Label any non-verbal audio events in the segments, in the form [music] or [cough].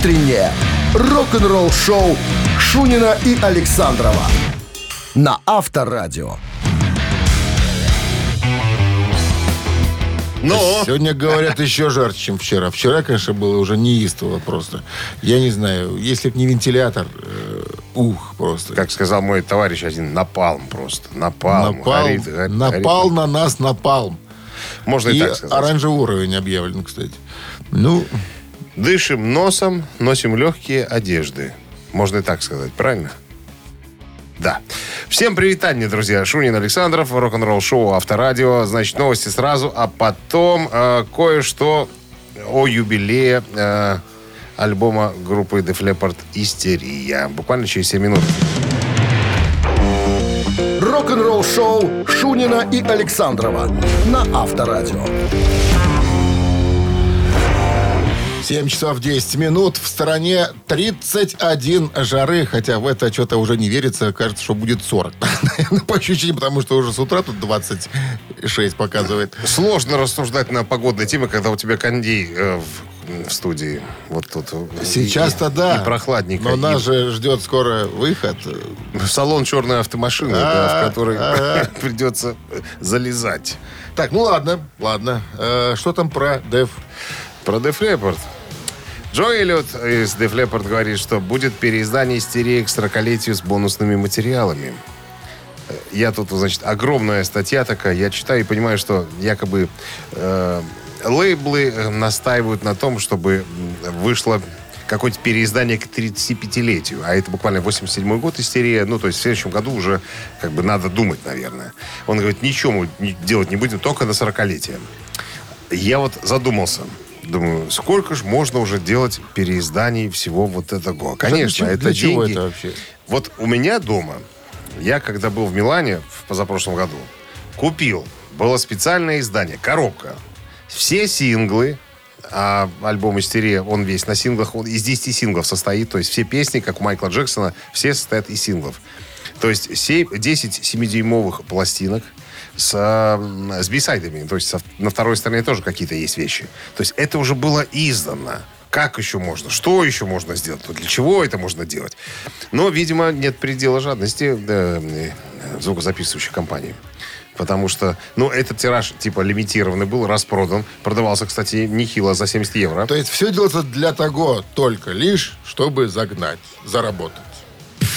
Утреннее рок-н-ролл-шоу Шунина и Александрова на Авторадио. Но Сегодня, говорят, еще жарче, чем вчера. Вчера, конечно, было уже неистово просто. Я не знаю, если бы не вентилятор, э, ух, просто. как сказал мой товарищ один, напалм просто. Напалм. напал, горит, горит, напал горит. на нас напалм. Можно и, И так сказать. оранжевый уровень объявлен, кстати. Ну, Дышим носом, носим легкие одежды. Можно и так сказать, правильно? Да. Всем привитание, друзья. Шунин Александров, рок-н-ролл шоу Авторадио. Значит, новости сразу, а потом э, кое-что о юбилее э, альбома группы Def Leppard «Истерия». Буквально через 7 минут. Рок-н-ролл-шоу Шунина и Александрова на Авторадио. 7 часов 10 минут. В стороне 31 жары, хотя в это что-то уже не верится. Кажется, что будет 40. [laughs] Наверное, по ощущениям, потому что уже с утра тут 26 показывает. Сложно рассуждать на погодной теме, когда у тебя кондей э, в, в студии. Вот тут. Сейчас-то да. И прохладненько. Но И нас же ждет скоро выход. В салон черной автомашины, да, в который ага. [laughs] придется залезать. Так, ну ладно, ладно. Э, что там про Дев? Про Def Leppard. Джо Эллиот из Def Leppard говорит, что будет переиздание истерии к 40-летию с бонусными материалами. Э, Я тут, значит, огромная статья такая, я читаю и понимаю, что якобы э, лейблы э, настаивают на том, чтобы вышло какое-то переиздание к 35-летию. А это буквально 87 год истерия. Ну, то есть в следующем году уже как бы надо думать, наверное. Он говорит, ничего мы делать не будем, только на 40-летие. Я вот задумался. Думаю, сколько же можно уже делать переизданий всего вот этого? Конечно, для, это для чего деньги. это вообще? Вот у меня дома, я когда был в Милане в позапрошлом году, купил, было специальное издание, коробка. Все синглы, а альбом «Истерия», он весь на синглах, он из 10 синглов состоит, то есть все песни, как у Майкла Джексона, все состоят из синглов. То есть се- 10 7-дюймовых пластинок с, э, с бисайдами, то есть на второй стороне тоже какие-то есть вещи. То есть это уже было издано. Как еще можно? Что еще можно сделать? Для чего это можно делать? Но, видимо, нет предела жадности да, э, звукозаписывающей компании. Потому что, ну, этот тираж, типа, лимитированный был, распродан. Продавался, кстати, нехило за 70 евро. То есть все делается для того только лишь, чтобы загнать, заработать.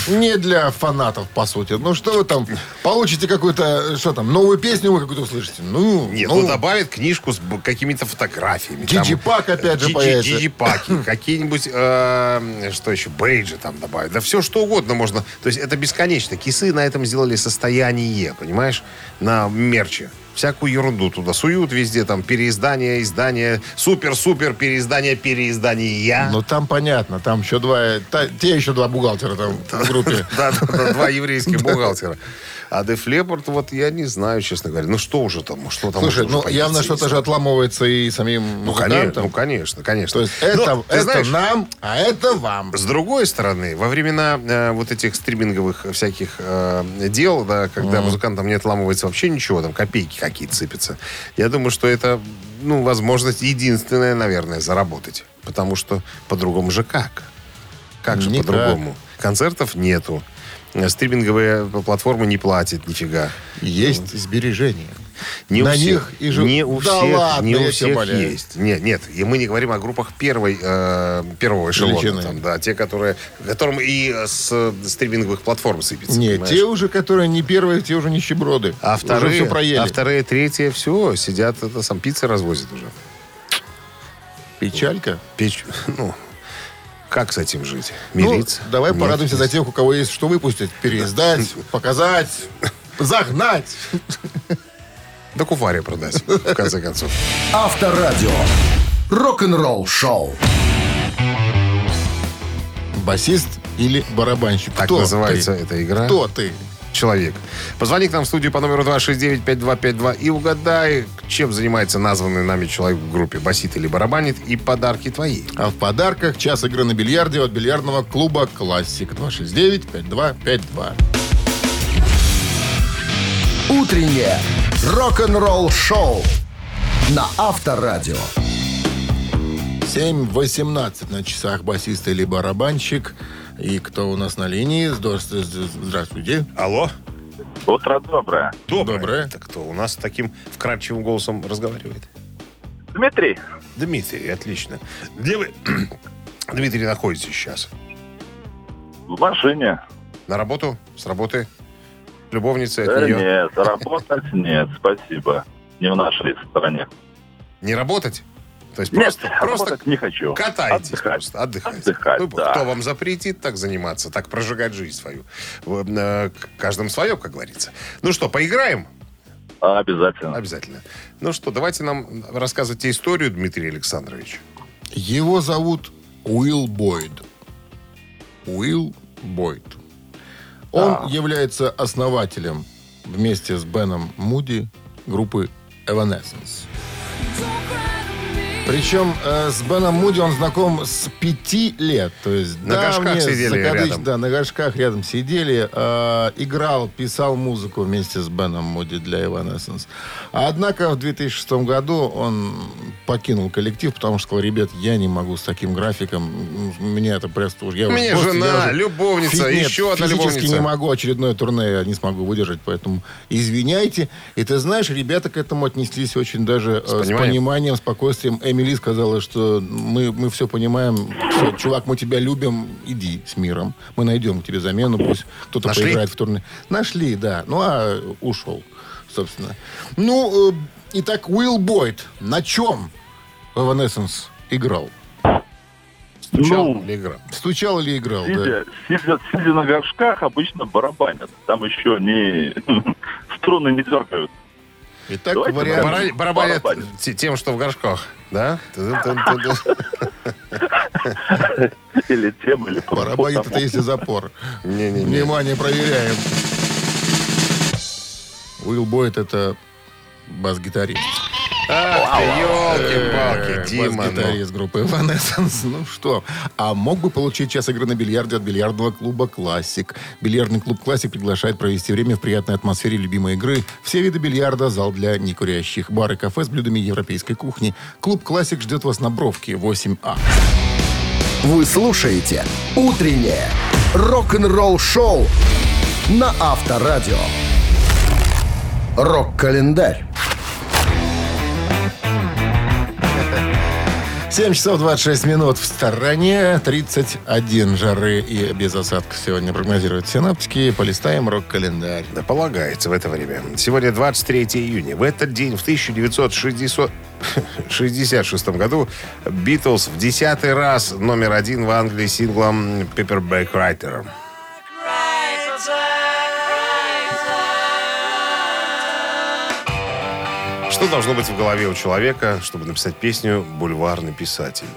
Не для фанатов, по сути. Ну, что вы там, получите какую-то, что там, новую песню вы какую-то услышите? Ну, Нет, ну, ну, добавит книжку с какими-то фотографиями. Диджипак опять же появится. Диджипаки, [laughs] какие-нибудь, э, что еще, бейджи там добавить. Да все что угодно можно. То есть это бесконечно. Кисы на этом сделали состояние, понимаешь, на мерче. Всякую ерунду туда суют везде, там, переиздание, издание, супер-супер переиздание, переиздания. Ну, там понятно, там еще два, та- те еще два бухгалтера там в группе. [laughs] Да, два еврейских [laughs] бухгалтера. А Def Leppard, вот я не знаю, честно говоря. Ну что уже там, что там Слушай, ну, явно что-то же отламывается и самим Ну, конечно, ну, конечно, конечно. То есть Но, это, ты это знаешь, нам, а это вам. С другой стороны, во времена э, вот этих стриминговых всяких э, дел, да, когда музыкантам не отламывается вообще ничего, там копейки какие-то сыпятся, я думаю, что это, ну, возможность единственная, наверное, заработать. Потому что по-другому же как? Как же по-другому? Концертов нету. Э, Стриминговые платформы не платят нифига. Есть сбережения. Не На у всех, них и жив- не у Да всех, ладно, не у всех умоляю. есть. Нет, нет, и мы не говорим о группах первой, э, первого эшелона, Величины. там, да, те, которые, которым и с стриминговых платформ сыпется. Нет, понимаешь? те уже, которые не первые, те уже нищеброды. а уже вторые, все проели. а вторые, третьи, все, сидят, это сам пиццы развозят уже. Печалька. Печь, [laughs] ну, как с этим жить? Ну, Мириться? давай Нет, порадуемся за тех, у кого есть что выпустить. Переиздать, [laughs] показать, загнать. Да куфаре продать, в конце концов. Авторадио. Рок-н-ролл шоу. Басист или барабанщик? Так Кто называется ты? эта игра. Кто ты? Человек. Позвони к нам в студию по номеру 269-5252 и угадай, чем занимается названный нами человек в группе. Басит или барабанит, и подарки твои. А в подарках час игры на бильярде от бильярдного клуба «Классик» 269-5252. Утреннее рок-н-ролл шоу на Авторадио. 7.18 на часах басиста или барабанщик. И кто у нас на линии? Здравствуйте. Алло? Утро доброе. Доброе. Доброе. Это кто у нас таким вкрадчивым голосом разговаривает? Дмитрий, Дмитрий, отлично. Где вы, [clears throat] Дмитрий, находитесь сейчас? в машине. На работу? С работы? Любовница от Э, нее? нет, заработать [laughs] нет, спасибо. Не в нашей стране. Не работать? То есть Нет, просто, просто не хочу. катаетесь Отдыхать. просто, отдыхать. Отдыхать, Ну, да. Кто вам запретит так заниматься, так прожигать жизнь свою? В- э, к- Каждым свое, как говорится. Ну что, поиграем? А, Обязательно. Обязательно. Ну что, давайте нам рассказывайте историю, Дмитрий Александрович. Его зовут Уилл Бойд. Уилл Бойд. Он является основателем вместе с Беном Муди группы Evanescence. Причем э, с Беном Муди он знаком с пяти лет. То есть На горшках давние, сидели закадыч- рядом. Да, на горшках рядом сидели. э, играл, писал музыку вместе с Беном Муди для Evanescence. А однако в 2006 году он покинул коллектив, потому что сказал, ребят, я не могу с таким графиком. Меня это просто уже... Я меня просто- жена, я уже любовница, фи- нет, еще одна физически любовница. не могу, очередное турне я не смогу выдержать, поэтому извиняйте. И ты знаешь, ребята к этому отнеслись очень даже э, с, пониманием. пониманием, спокойствием. Эмили сказала, что мы, мы все понимаем. Всё, чувак, мы тебя любим, иди с миром. Мы найдем тебе замену, пусть кто-то Нашли? поиграет в турне. Нашли, да. Ну, а ушел, собственно. Ну, э, итак, Уилл Бойд на чем Evanescence играл? Стучал Ну, или играл? Стучал или играл? да? Сидя, сидя, сидя на горшках, обычно барабанят. Там еще не [laughs] струны не дергают. Итак, Давайте вариант... Бара- Барабанят барабанит. те- тем, что в горшках, да? Или тем, или по- Барабанит это если запор. Не-не-не. Внимание, проверяем. Уилл Бойд это бас-гитарист. Ах елки-палки, Э, Дима. ну. Бас-гитарист группы Evanescence. Ну что, а мог бы получить час игры на бильярде от бильярдного клуба «Классик». Бильярдный клуб «Классик» приглашает провести время в приятной атмосфере любимой игры. Все виды бильярда, зал для некурящих, бар и кафе с блюдами европейской кухни. Клуб «Классик» ждет вас на Бровке, 8А. Вы слушаете «Утреннее рок-н-ролл-шоу» на Авторадио. Рок-календарь. 7 часов 26 минут в стороне, 31 жары и без осадков сегодня прогнозируют синаптики. Полистаем рок-календарь. Да полагается в это время. Сегодня 23 июня. В этот день, в 1966 [laughs] году, Битлз в десятый раз номер один в Англии синглом «Paperback Writer». Что должно быть в голове у человека, чтобы написать песню «Бульварный писатель»?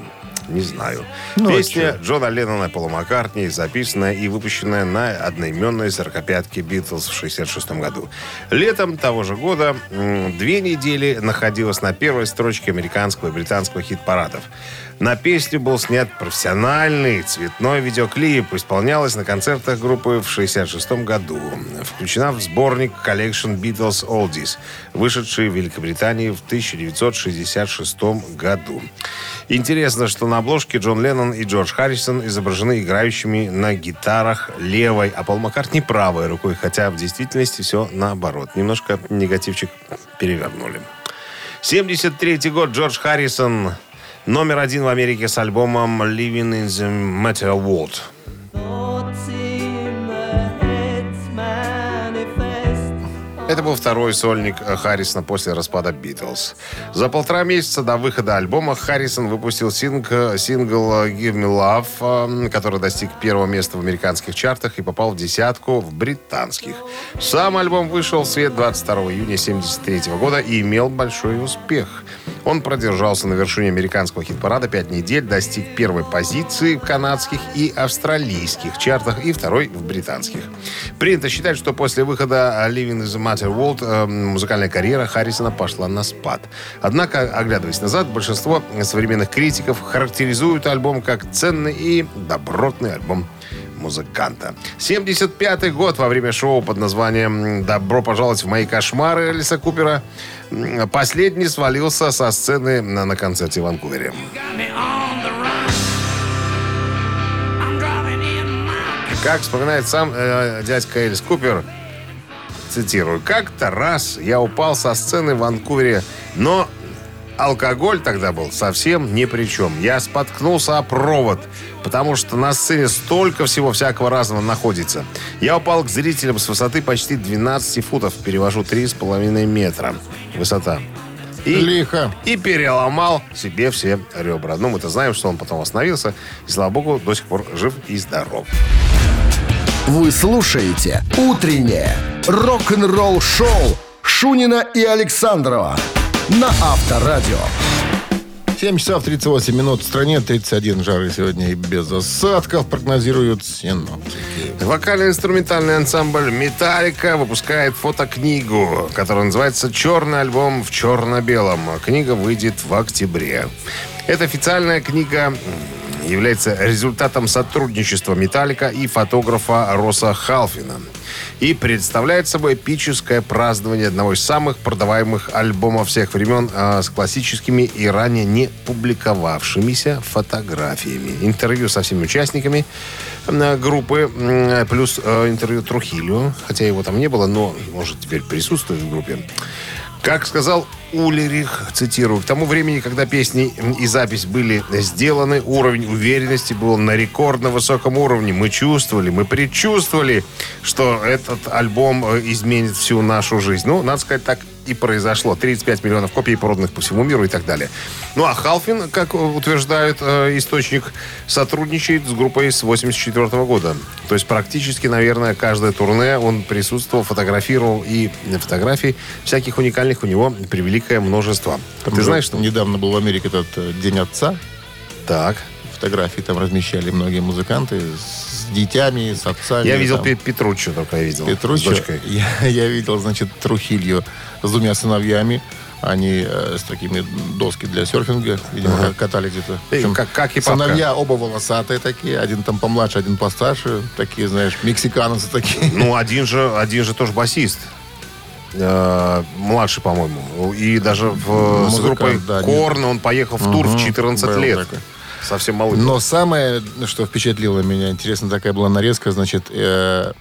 Не знаю. Ну, Песня Джона Леннона и Пола Маккартни, записанная и выпущенная на одноименной сорокопятке Битлз в 66 году. Летом того же года две недели находилась на первой строчке американского и британского хит-парадов. На песню был снят профессиональный цветной видеоклип. Исполнялась на концертах группы в 66 году. Включена в сборник Collection Beatles Oldies, вышедший в Великобритании в 1966 году. Интересно, что на обложке Джон Леннон и Джордж Харрисон изображены играющими на гитарах левой, а Пол Маккартни правой рукой, хотя в действительности все наоборот. Немножко негативчик перевернули. 73 год Джордж Харрисон номер один в Америке с альбомом Living in the Metal World. Это был второй сольник Харрисона после распада Битлз. За полтора месяца до выхода альбома Харрисон выпустил синг, сингл «Give Me Love», э, который достиг первого места в американских чартах и попал в десятку в британских. Сам альбом вышел в свет 22 июня 1973 года и имел большой успех. Он продержался на вершине американского хит-парада пять недель, достиг первой позиции в канадских и австралийских чартах и второй в британских. Принято считать, что после выхода «Living in the Matter World» э, музыкальная карьера Харрисона пошла на спад. Однако, оглядываясь назад, большинство современных критиков характеризуют альбом как ценный и добротный альбом музыканта. 75-й год во время шоу под названием «Добро пожаловать в мои кошмары» Элиса Купера Последний свалился со сцены на, на концерте в Ванкувере. Как вспоминает сам э, дядька Элис Купер, цитирую, «Как-то раз я упал со сцены в Ванкувере, но алкоголь тогда был совсем ни при чем. Я споткнулся о провод, потому что на сцене столько всего всякого разного находится. Я упал к зрителям с высоты почти 12 футов, перевожу 3,5 метра высота. И, Лихо. и переломал себе все ребра. Ну, мы-то знаем, что он потом остановился. И, слава богу, до сих пор жив и здоров. Вы слушаете «Утреннее рок-н-ролл-шоу» Шунина и Александрова на Авторадио. 7 часов 38 минут в стране, 31 жары сегодня и без осадков прогнозируют синоптики. Вокально-инструментальный ансамбль «Металлика» выпускает фотокнигу, которая называется «Черный альбом в черно-белом». Книга выйдет в октябре. Это официальная книга является результатом сотрудничества «Металлика» и фотографа Роса Халфина. И представляет собой эпическое празднование одного из самых продаваемых альбомов всех времен а, с классическими и ранее не публиковавшимися фотографиями. Интервью со всеми участниками э, группы, м, плюс э, интервью Трухилю, хотя его там не было, но, может, теперь присутствует в группе. Как сказал Улерих, цитирую, «К тому времени, когда песни и запись были сделаны, уровень уверенности был на рекордно высоком уровне. Мы чувствовали, мы предчувствовали, что этот альбом э, изменит всю нашу жизнь. Ну, надо сказать, так и произошло. 35 миллионов копий, проданных по всему миру и так далее. Ну, а Халфин, как утверждает э, источник, сотрудничает с группой с 84 года. То есть практически, наверное, каждое турне он присутствовал, фотографировал, и фотографий всяких уникальных у него превеликое множество. Там Ты знаешь, что... Недавно был в Америке этот э, День отца. Так. Фотографии там размещали многие музыканты с детьми, с отцами. Я видел там. Пе- Петруччо только я видел. Петруччо. С дочкой. [laughs] Я, я видел, значит, Трухилью с двумя сыновьями. Они э, с такими доски для серфинга, видимо, Ага. катали где-то. В общем, как- как и папка. Сыновья оба волосатые такие. Один там помладше, один постарше. Такие, знаешь, мексиканцы такие. Ну, один же, один же тоже басист. Э, младший, по-моему. И даже в, с Музыкант, группой да, Корн он поехал в тур в Мгм, 14 был лет. такой. Совсем малый. Но самое, что впечатлило меня, интересно, такая была нарезка, значит, э,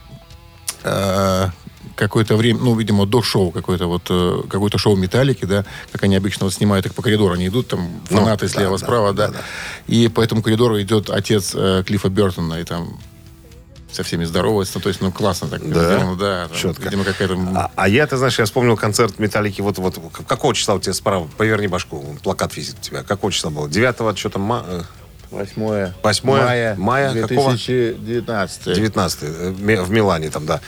э, какое-то время, ну, видимо, до шоу какое-то вот, э, какое-то шоу Металлики, да, как они обычно вот снимают их по коридору, они идут там, Ну, фанаты да, слева-справа, да, да, да, и по этому коридору идет отец э, Клиффа Бертона, и там со всеми здоровается, то есть, ну, классно так Да? сделано, да, там, Четко. видимо, какая-то... А, а я, ты знаешь, я вспомнил концерт Металлики. Вот, вот какого числа у тебя справа? Поверни башку. Плакат висит у тебя. Какого числа было? 9 что там? ма- э, 8 Восьмое мая, мая какого? 2019. 19 э, в Ми- в Милане там, да.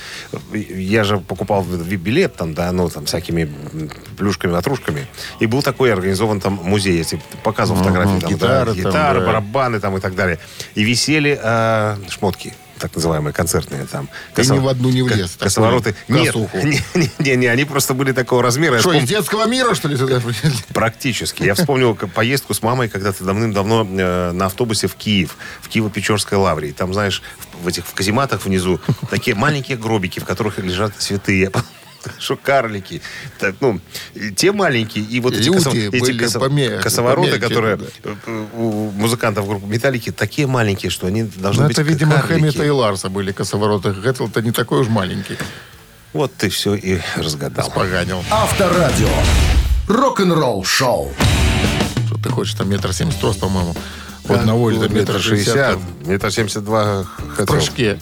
Я же покупал билет там, да, ну, там, всякими плюшками, ватрушками. И был такой организован там музей, я тебе показывал фотографии. Там, гитары да, там, гитары, да. барабаны там и так далее. И висели э, шмотки так называемые концертные там. Ты ни в одну не влез, такую Косовороты. Нет, не, [laughs] не, не, не, они просто были такого размера. Что, вспом- из детского мира, что ли, сюда привезли? Практически. Я вспомнил к- поездку с мамой когда-то давным-давно э, на автобусе в Киев, в Киево-Печорской лавре. И там, знаешь, в, в этих в казематах внизу такие маленькие гробики, в которых лежат святые. Что карлики. Так, ну, те маленькие, и вот эти, косо- эти косо- поме- косовороты, помельче, которые да. э, у музыкантов группы Металлики, такие маленькие, что они должны Ну, быть это, видимо, карлики. Хэммета и Ларса были косовороты. Гэтл-то не такой уж маленький. Вот ты все и разгадал. Поганил. Авторадио. Рок-н-ролл шоу. Что ты хочешь, там метр семьдесят рост, по-моему. У одного или там метр шестьдесят. Метр шестьдесят два В прыжке.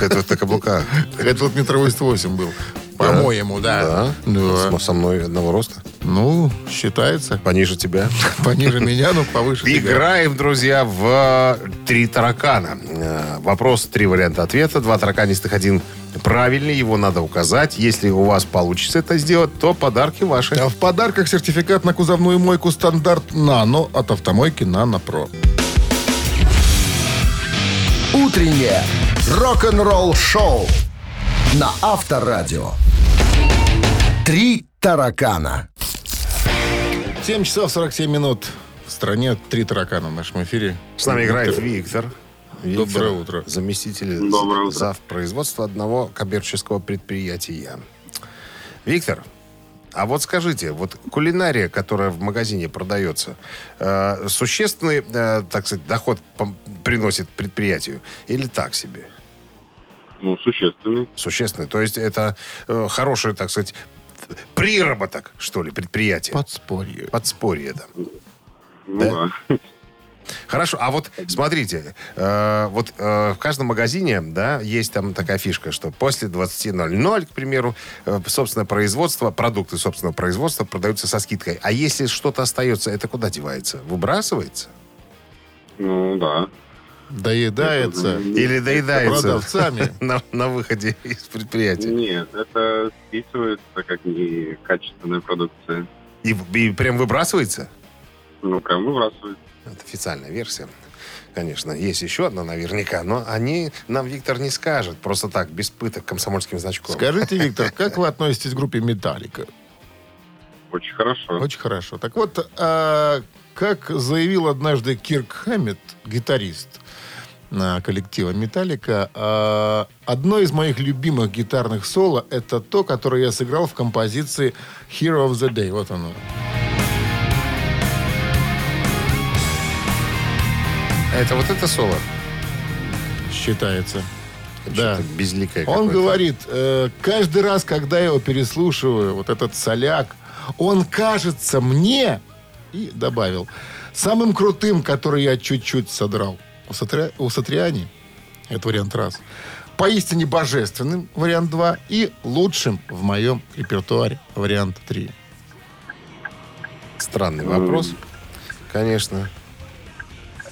Это на каблуках. Гэтл метр восемьдесят восемь был. По-моему, да. Да? Да. Со мной одного роста. Ну, считается. Пониже тебя. [laughs] Пониже меня, но повыше тебя. Играем, друзья, в «Три таракана». Э, Вопрос, три варианта ответа. Два тараканистых, один правильный. Его надо указать. Если у вас получится это сделать, то подарки ваши. А в подарках сертификат на кузовную мойку стандарт «Нано» от автомойки «Нано Про». Утреннее рок-н-ролл шоу на Авторадио. Три таракана. 7 часов 47 минут. В стране три таракана в нашем эфире. С нами играет Виктор. Виктор, Доброе утро. Заместитель Доброе утро. зав. производства одного коммерческого предприятия. Виктор, а вот скажите, вот кулинария, которая в магазине продается, э, существенный, э, так сказать, доход приносит предприятию или так себе? Ну, существенный. Существенный. То есть это э, хороший, так сказать, приработок, что ли, предприятие. Подспорье. Подспорье, да. Ну Да? да. Хорошо, а вот смотрите, э, вот э, в каждом магазине, да, есть там такая фишка, что после 20.00, к примеру, э, собственное производство, продукты собственного производства продаются со скидкой. А если что-то остается, это куда девается? Выбрасывается? Ну да. Доедается Или доедается продавцами. [laughs] на, на выходе из предприятия? Нет, это списывается как некачественная продукция. И, и прям выбрасывается? Ну, прям выбрасывают. Это официальная версия. Конечно, есть еще одна наверняка, но они нам Виктор не скажет просто так, без пыток, комсомольским значком. Скажите, [laughs] Виктор, как вы относитесь к группе «Металлика»? Очень хорошо. Очень хорошо. Так вот, а, как заявил однажды Кирк Хэммет, гитарист на коллектива «Металлика», а, одно из моих любимых гитарных соло — это то, которое я сыграл в композиции «Hero of the Day». Вот оно. А это вот это соло? Считается. Да. Безликое Он говорит, э, каждый раз, когда я его переслушиваю, вот этот соляк, он кажется мне, и добавил, самым крутым, который я чуть-чуть содрал. У, Сатри... у Сатриани, это вариант раз, поистине божественным, вариант два, и лучшим в моем репертуаре, вариант три. Странный вопрос, конечно.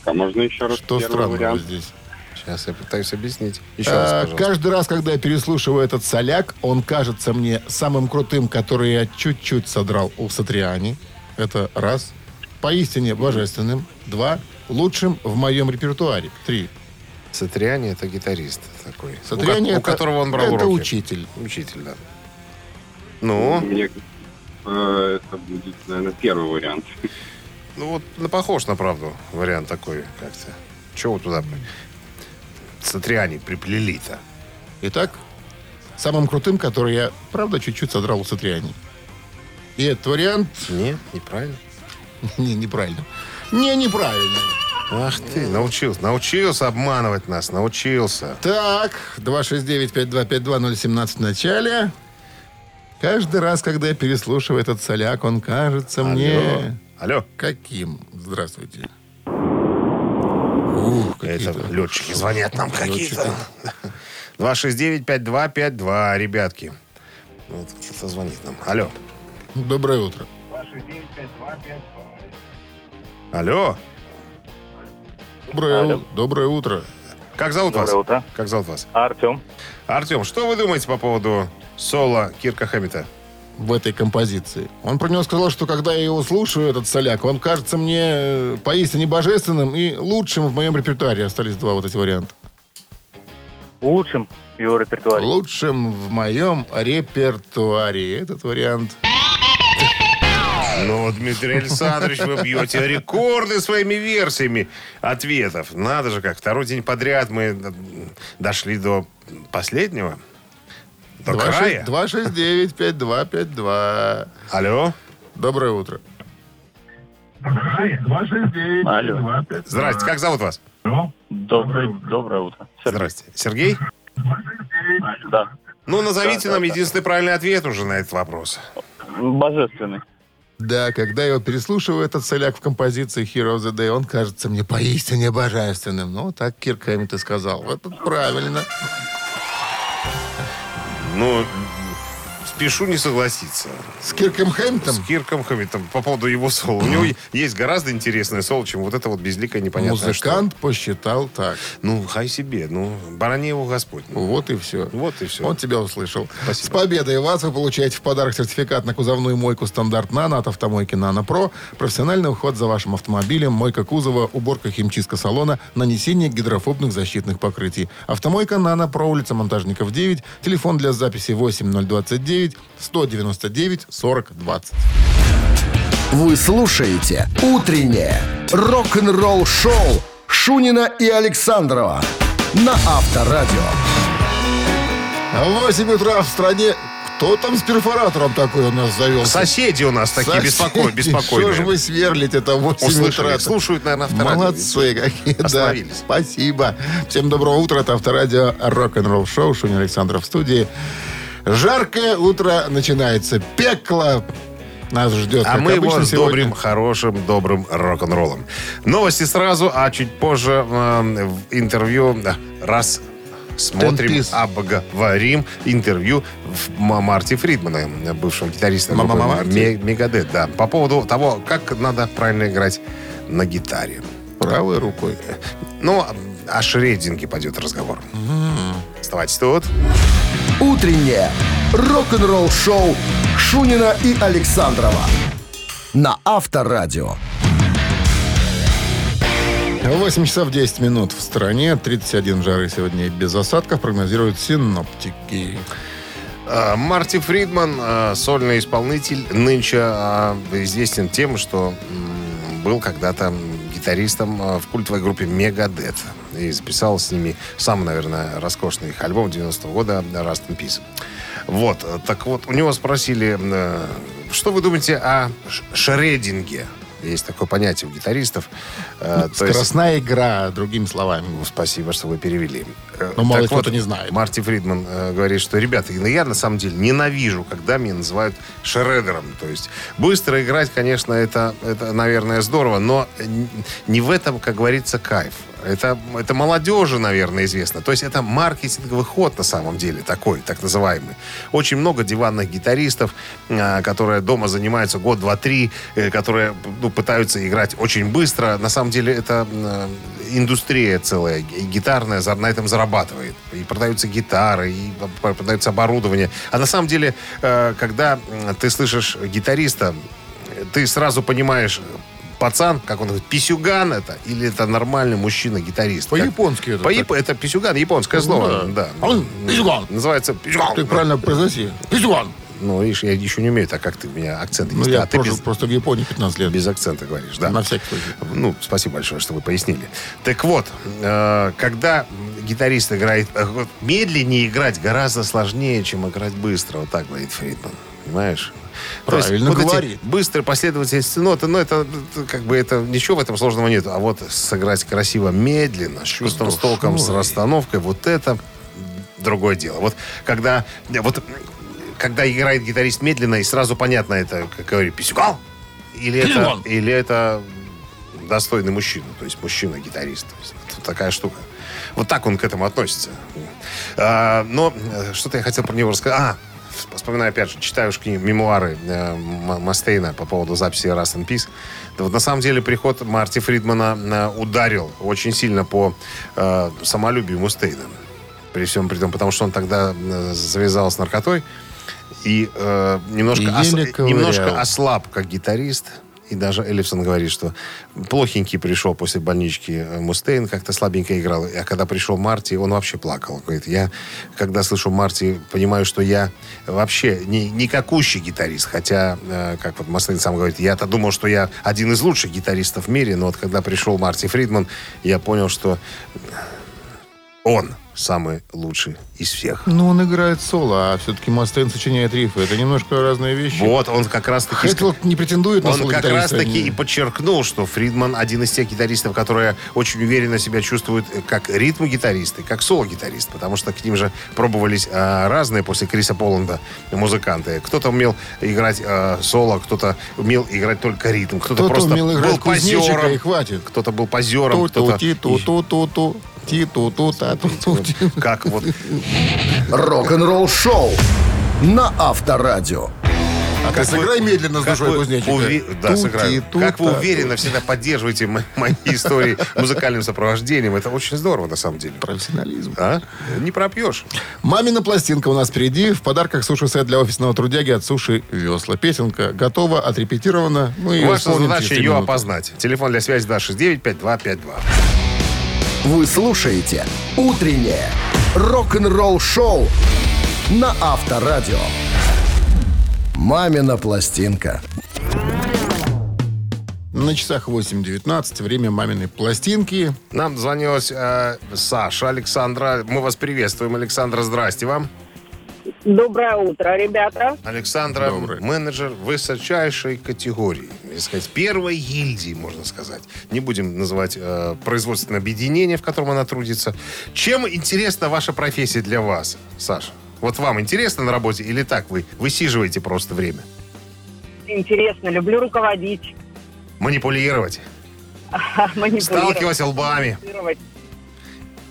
А можно еще раз Что странного вариант? здесь? Сейчас я пытаюсь объяснить. Еще А, раз, пожалуйста. каждый раз, когда я переслушиваю этот соляк, он кажется мне самым крутым, который я чуть-чуть содрал у Сатриани. Это раз. Поистине божественным. Два. Лучшим в моем репертуаре. Три. Сатриани это гитарист такой. Сатриани у, ко- у это- которого он брал это уроки. учитель. Учитель, да. Ну, Мне э, это будет, наверное, первый вариант. ну вот ну, похож на правду вариант такой как-то. Чего вы туда Сатриани приплели-то? Итак, самым крутым, который я, правда, чуть-чуть содрал у Сатриани. И этот вариант... Не, неправильно. [laughs] Не, неправильно. Не, неправильно. Ах ты, научился, научился обманывать нас, научился. Так, 269-5252-017 в начале. Каждый раз, когда я переслушиваю этот соляк, он кажется мне... Алло. Каким? Здравствуйте. Ух, Это летчики звонят нам какие-то. Летчики. [laughs] 269-5252, ребятки. Вот кто-то звонит нам. Алло. Доброе утро. Алло. Доброе, Алло. у- доброе утро. Как зовут вас? Доброе утро. Как зовут вас? Артем. Артем, что вы думаете по поводу соло Кирка Хэммита? в этой композиции. Он про него сказал, что когда я его слушаю, этот соляк, он кажется мне э, поистине божественным и лучшим в моем репертуаре. Остались два вот эти варианта. Лучшим в его репертуаре. Лучшим в моем репертуаре. Этот вариант. Ну, Дмитрий Александрович, вы бьете рекорды своими версиями ответов. Надо же как, второй день подряд мы м, дошли до последнего. До края. 269-5252. Алло. Доброе утро. Алло. Здрасте, как зовут вас? Доброе, доброе утро. Сергей. Здрасте. Сергей? Да. Ну, назовите Да, нам да, единственный правильный ответ уже на этот вопрос. Божественный. Да, когда я переслушиваю, этот соляк в композиции Hero of the Day, он кажется мне поистине божественным. Ну, так Кирк Хэммит сказал. Это правильно. Ну, спешу не согласиться. С Кирком Хэммитом С Кирком Хэммитом по поводу его соло. У него есть гораздо интересное соло, чем вот это вот безликое непонятное что. музыкант посчитал так. Ну, хай себе. Ну, барани его Господь. Вот и все. Вот и все. Он тебя услышал. Спасибо. С победой вас вы получаете в подарок сертификат на кузовную мойку стандарт «Нано» от автомойки «Нано Про». Профессиональный уход за вашим автомобилем, мойка кузова, уборка химчистка салона, нанесение гидрофобных защитных покрытий. Автомойка «Нано Про», улица Монтажников, 9. Телефон для записи 8029 199 40 20. Вы слушаете «Утреннее рок-н-ролл-шоу» Шунина и Александрова на Авторадио. 8 утра в стране. Кто там с перфоратором такой у нас завелся? Соседи у нас такие беспоко- [laughs] беспокойные. Что ж вы сверлите это 8 Услышали, утра? слушают, наверное, авторадио. Молодцы какие, да. Остановились. Спасибо. Всем доброго утра. Это авторадио Рок-н-ролл шоу. Шунин Александров в студии. Жаркое утро начинается. Пекло нас ждет. А мы его обычно сегодня. добрым, хорошим, добрым рок-н-роллом. Новости сразу, а чуть позже э, в интервью раз смотрим, обговорим интервью в Марти Фридмана, бывшего гитариста Мегадет, да, по поводу того, как надо правильно играть на гитаре. Правой рукой. Ну, о шрединге пойдет разговор. Оставайтесь тут. Утреннее рок-н-ролл-шоу Шунина и Александрова на Авторадио. 8 часов 10 минут в стране. 31 жары сегодня без осадков прогнозируют синоптики. А, Марти Фридман, а, сольный исполнитель, нынче а, известен тем, что был когда-то гитаристом а, в культовой группе Мегадет. И записал с ними самый, наверное, роскошный их альбом 90-го года «Rust in Peace». Вот, э, так вот, у него спросили, э, что вы думаете о шрединге? Есть такое понятие у гитаристов. Э, есть- Скоростная игра, другими словами. ну, Спасибо, что вы перевели. Э, Но мало кто-то не знает. Марти Фридман э, говорит, что, ребята, ну, я на самом деле ненавижу, когда меня называют шредером. То есть быстро играть, конечно, это, это наверное, здорово, но не в этом, как говорится, кайф. Это, это молодежи, наверное, известно. То есть это маркетинговый ход на самом деле такой, так называемый. Очень много диванных гитаристов, э, которые дома занимаются год, два, три, э, которые ну, пытаются играть очень быстро. На самом деле это э, индустрия целая, г- гитарная, на этом зарабатывает. И продаются гитары, и продается оборудование. А на самом деле, э, когда ты слышишь гитариста, ты сразу понимаешь, пацан, как он говорит, писюган это или это нормальный мужчина-гитарист. По-японски это По-яп- так. Это писюган, японское слово. Ну Да. да. Он писюган. Называется писюган. Ты правильно произноси. Пиздюган. Ну, видишь, я еще не умею так, как ты у меня акцент Ну, есть. я а ты без, просто в Японии 15 лет. без акцента говоришь, да? На всякий случай. Ну, спасибо большое, что вы пояснили. Так вот, э, когда гитарист играет... э, медленнее играть гораздо сложнее, чем играть быстро. Вот так говорит Фридман. Понимаешь? Правильно вот говорит. быстрые последовательности ноты, ну, это, это как бы это ничего в этом сложного нет. А вот сыграть красиво, медленно, с чувством, с толком, с расстановкой, вот это другое дело. Вот когда, вот, когда играет гитарист медленно, и сразу понятно, это, как говорю, писюгал, или это, или это достойный мужчина, то есть мужчина-гитарист. Такая штука. Вот так он к этому относится. А, но э, что-то я хотел про него рассказать. А, вспоминаю опять же, читаю уж книги, мемуары э, Мастейна по поводу записи Rust in Peace. Да вот на самом деле приход Марти Фридмана э, ударил очень сильно по э, самолюбию Мустейна. При всем при том, потому что он тогда э, завязал с наркотой и э, немножко, И ос- немножко ослаб как гитарист. И даже Эллифсон говорит, что плохенький пришел после больнички э, Мустейн, как-то слабенько играл. А когда пришел Марти, он вообще плакал. Говорит, я, когда слышу Марти, понимаю, что я вообще не, никакущий гитарист. Хотя, э, как вот Мустейн сам говорит, я-то думал, что я один из лучших гитаристов в мире, но вот когда пришел Марти Фридман, я понял, что он самый лучший из всех. Ну, он играет соло, а все-таки Мастейн сочиняет рифы. Это немножко разные вещи. Вот, он как раз-таки... Хэтфилд не претендует на Он как гитариста. раз таки Не- и подчеркнул, что Фридман один из тех гитаристов, которые очень уверенно себя чувствуют э, как ритм-гитаристы, как соло-гитарист, потому что к ним же пробовались а, разные после Криса Поланда музыканты. Кто-то умел играть а, соло, кто-то умел играть только ритм, кто-то, Кто-то просто умел играть был позером, и хватит. кто-то был позером, кто-то... ти-ту-ту-ту, ти-ту-ту-та-ту-ту. Как вот Рок-н-ролл шоу на Авторадио. А ты сыграй медленно с Как душой вы кузнечика. уве- Да, сыграю. Ту-ти-ту-та-ту. Как вы уверенно всегда поддерживаете мо- мои истории музыкальным сопровождением. Это очень здорово, на самом деле. Профессионализм. А? Не пропьешь. Мамина пластинка у нас впереди. В подарках суши-сет для офисного трудяги от Суши Весла. Песенка готова, отрепетирована. Ее Ваша задача ее опознать. Телефон для связи 269-5252. Вы слушаете «Утреннее рок-н-ролл-шоу» на Авторадио. «Мамина пластинка». На часах 8.19. Время маминой пластинки. Нам звонилась э, Саша Александра. Мы вас приветствуем. Александра, здрасте вам. Доброе утро, ребята. Александра, Доброе. менеджер высочайшей категории. можно сказать, первой гильдии, можно сказать. Не будем называть э, производственное объединение, в котором она трудится. Чем интересна ваша профессия для вас, Саша? Вот вам интересно на работе или так вы высиживаете просто время? Интересно, люблю руководить, Манипулировать, [laughs] манипулировать, сталкивать лбами. коммуницировать,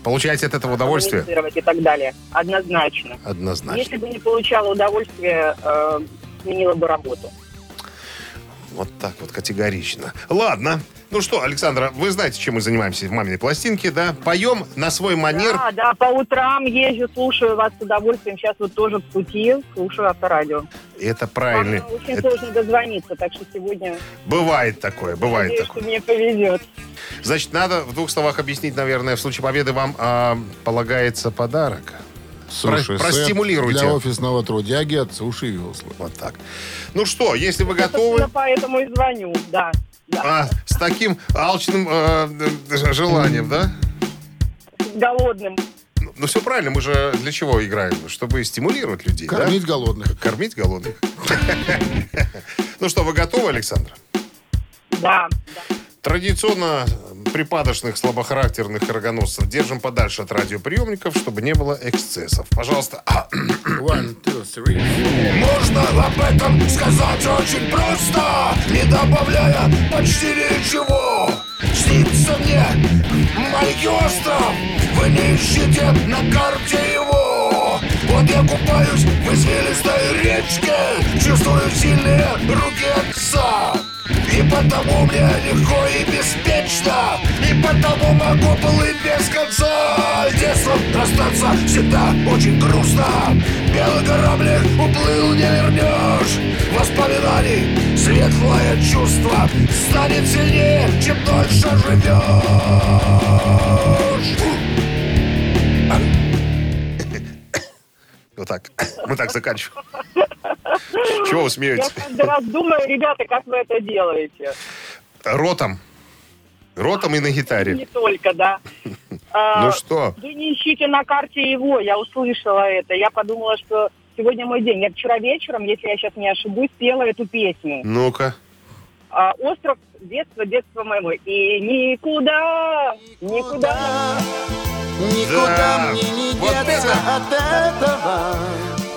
Получаете от этого удовольствие? и так далее. Однозначно. Однозначно. Если бы не получала удовольствие, э, сменила бы работу. Вот так вот категорично. Ладно. Ну что, Александра, вы знаете, чем мы занимаемся в «Маминой пластинке», да? Поем на свой манер. Да, да, по утрам езжу, слушаю вас с удовольствием. Сейчас вот тоже в пути, слушаю авторадио. Это правильно. Вам очень Это- сложно дозвониться, так что сегодня Бывает такое, бывает надеюсь, такое. что мне повезет. Значит, надо в двух словах объяснить, наверное, в случае победы вам а, полагается подарок. Суши простимулируйте. Для офисного трудяги от Суши Весла. Вот так. Ну что, если вы Я, готовы, собственно, поэтому и звоню, да. Да. а, с таким алчным э, э, желанием, да? Голодным. Ну, ну, все правильно, мы же для чего играем? Чтобы стимулировать людей, да? Кормить голодных. Кормить голодных. [laughs] Ну что, вы готовы, Александр? Да, да. Традиционно припадочных, слабохарактерных рогоносцев держим подальше от радиоприемников, чтобы не было эксцессов. Пожалуйста. [coughs] One, two, three. Можно об этом сказать очень просто, не добавляя почти ничего. Снится мне маленький остров, вы не ищите на карте его. Вот я купаюсь в извилистой речке, чувствую сильные руки отца. И потому мне легко и беспечно. И потому могу плыть без конца. С детством расстаться всегда очень грустно. Белый кораблик уплыл, не вернешь. Воспоминаний светлое чувство Станет сильнее, чем дольше живешь Вот так. [laughs] Мы так заканчиваем. [laughs] Чего вы Я смеетесь? каждый раз думаю, ребята, как вы это делаете. Ротом. Ротом и на Не гитаре. только, да. [laughs] А, Ну что? Вы не ищите на карте его, я услышала это. Я подумала, что сегодня мой день. Я вчера вечером, если я сейчас не ошибусь, пела эту песню. Ну-ка. А, Остров детства, детства моего. И никуда, никуда. Да. Вот это,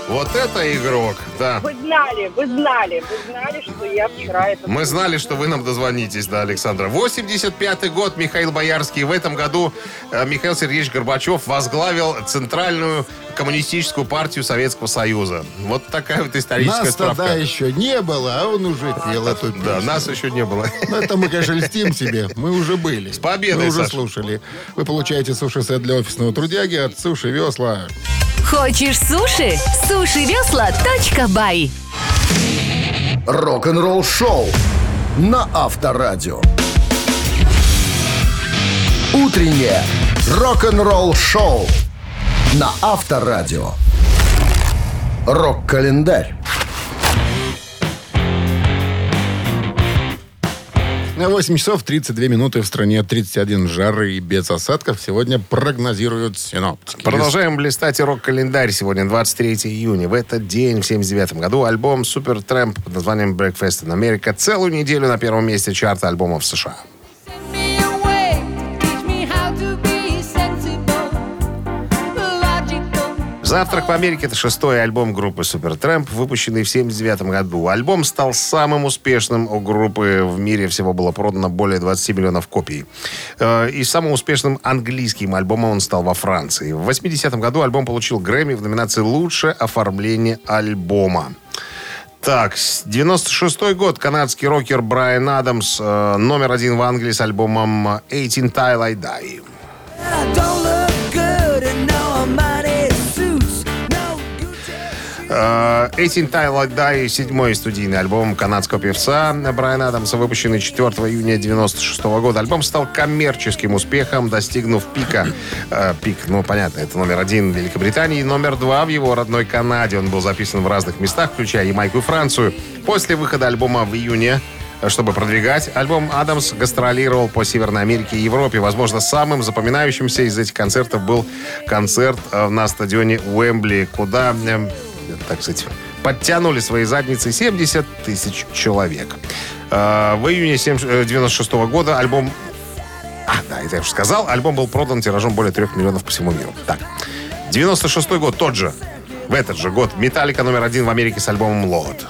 вот это игрок, да. Вы знали, вы знали, вы знали, что я вчера это... Мы знали, что вы нам дозвонитесь, да, Александра. 85-й год, Михаил Боярский. В этом году э, Михаил Сергеевич Горбачев возглавил Центральную коммунистическую партию Советского Союза. Вот такая вот историческая Нас тогда справка. еще не было, а он уже пел эту Да, песню. нас еще не было. [laughs] Ну, это мы, конечно, льстим себе. Мы уже были. С победой, Мы уже Саша. слушали. Вы получаете суши-сет для офисного трудяги от Суши Весла. Хочешь суши? Сушивесла.бай Рок-н-ролл шоу на Авторадио. Утреннее рок-н-ролл шоу на Авторадио. Рок-календарь. На 8 часов 32 минуты в стране 31 жары и без осадков сегодня прогнозируют синоптики. Продолжаем блистать рок-календарь. Сегодня 23 июня. В этот день, в 79 году, альбом Супер Трэмп под названием Breakfast in America целую неделю на первом месте чарта альбомов США. «Завтрак в Америке» — это шестой альбом группы Супертрэмп, выпущенный в 79 году. Альбом стал самым успешным у группы в мире. Всего было продано более 20 миллионов копий. Э, И самым успешным английским альбомом он стал во Франции. В 80 году альбом получил Грэмми в номинации «Лучшее оформление альбома». Так, с- 96 год. Канадский рокер Брайан Адамс э, номер один в Англии с альбомом «18 Tile I Die». Э, «18 Tile I Die» — седьмой студийный альбом канадского певца Брайана Адамса, выпущенный 4 июня 96 года. Альбом стал коммерческим успехом, достигнув пика. э, пик, ну, понятно, это номер один в Великобритании, и номер два в его родной Канаде. Он был записан в разных местах, включая Ямайку и Францию. После выхода альбома в июне чтобы продвигать. Альбом «Адамс» гастролировал по Северной Америке и Европе. Возможно, самым запоминающимся из этих концертов был концерт э, на стадионе Уэмбли, куда э, так сказать, подтянули свои задницы 70 тысяч человек. Э, В июне 96 года альбом... А, да, это я уже сказал. Альбом был продан тиражом более трех миллионов по всему миру. Так, 96 год, тот же. В этот же год Металлика номер один в Америке с альбомом «Лод».